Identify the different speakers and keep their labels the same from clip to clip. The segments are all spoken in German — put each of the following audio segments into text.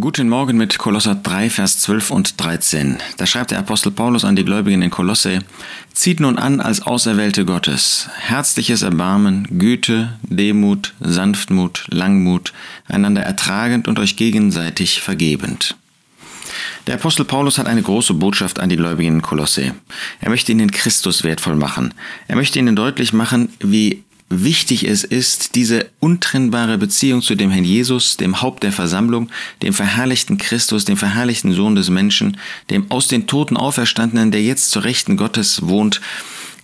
Speaker 1: Guten Morgen mit Kolosser 3, Vers 12 und 13. Da schreibt der Apostel Paulus an die Gläubigen in Kolosse, Zieht nun an als Auserwählte Gottes, herzliches Erbarmen, Güte, Demut, Sanftmut, Langmut, einander ertragend und euch gegenseitig vergebend. Der Apostel Paulus hat eine große Botschaft an die Gläubigen in Kolosse. Er möchte ihnen Christus wertvoll machen. Er möchte ihnen deutlich machen, wie wichtig es ist, diese untrennbare Beziehung zu dem Herrn Jesus, dem Haupt der Versammlung, dem verherrlichten Christus, dem verherrlichten Sohn des Menschen, dem aus den Toten auferstandenen, der jetzt zur Rechten Gottes wohnt,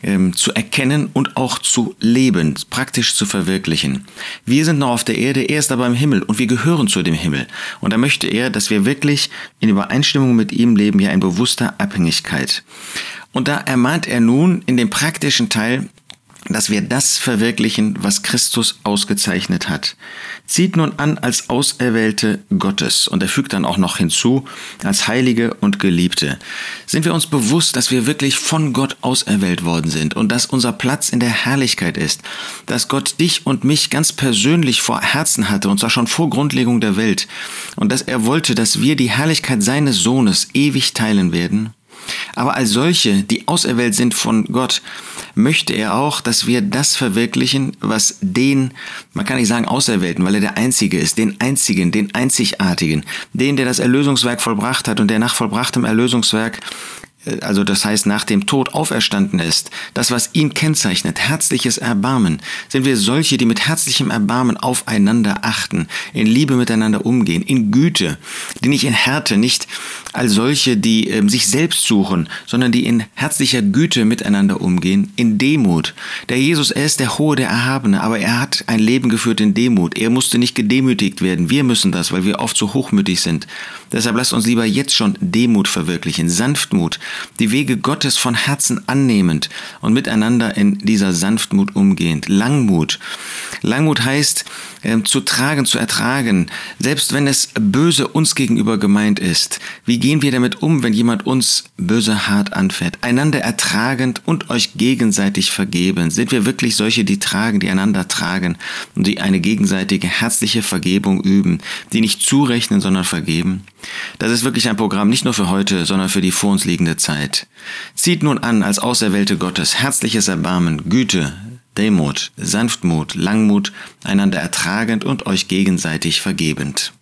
Speaker 1: ähm, zu erkennen und auch zu leben, praktisch zu verwirklichen. Wir sind noch auf der Erde, er ist aber im Himmel und wir gehören zu dem Himmel. Und da möchte er, dass wir wirklich in Übereinstimmung mit ihm leben, ja in bewusster Abhängigkeit. Und da ermahnt er nun in dem praktischen Teil dass wir das verwirklichen, was Christus ausgezeichnet hat. Zieht nun an als Auserwählte Gottes und er fügt dann auch noch hinzu, als Heilige und Geliebte. Sind wir uns bewusst, dass wir wirklich von Gott auserwählt worden sind und dass unser Platz in der Herrlichkeit ist, dass Gott dich und mich ganz persönlich vor Herzen hatte und zwar schon vor Grundlegung der Welt und dass er wollte, dass wir die Herrlichkeit seines Sohnes ewig teilen werden? Aber als solche, die auserwählt sind von Gott, möchte er auch, dass wir das verwirklichen, was den, man kann nicht sagen Auserwählten, weil er der Einzige ist, den Einzigen, den Einzigartigen, den, der das Erlösungswerk vollbracht hat und der nach vollbrachtem Erlösungswerk also das heißt nach dem Tod auferstanden ist, das, was ihn kennzeichnet, herzliches Erbarmen, sind wir solche, die mit herzlichem Erbarmen aufeinander achten, in Liebe miteinander umgehen, in Güte, die nicht in Härte, nicht als solche, die äh, sich selbst suchen, sondern die in herzlicher Güte miteinander umgehen, in Demut. Der Jesus, er ist der Hohe, der Erhabene, aber er hat ein Leben geführt in Demut. Er musste nicht gedemütigt werden. Wir müssen das, weil wir oft so hochmütig sind. Deshalb lasst uns lieber jetzt schon Demut verwirklichen, Sanftmut, die Wege Gottes von Herzen annehmend und miteinander in dieser Sanftmut umgehend. Langmut. Langmut heißt, äh, zu tragen, zu ertragen, selbst wenn es böse uns gegenüber gemeint ist. Wie gehen wir damit um, wenn jemand uns böse hart anfährt? Einander ertragend und euch gegenseitig vergeben. Sind wir wirklich solche, die tragen, die einander tragen und die eine gegenseitige herzliche Vergebung üben, die nicht zurechnen, sondern vergeben? Das ist wirklich ein Programm nicht nur für heute, sondern für die vor uns liegende Zeit. Zieht nun an als Auserwählte Gottes herzliches Erbarmen, Güte, Demut, Sanftmut, Langmut, einander ertragend und euch gegenseitig vergebend.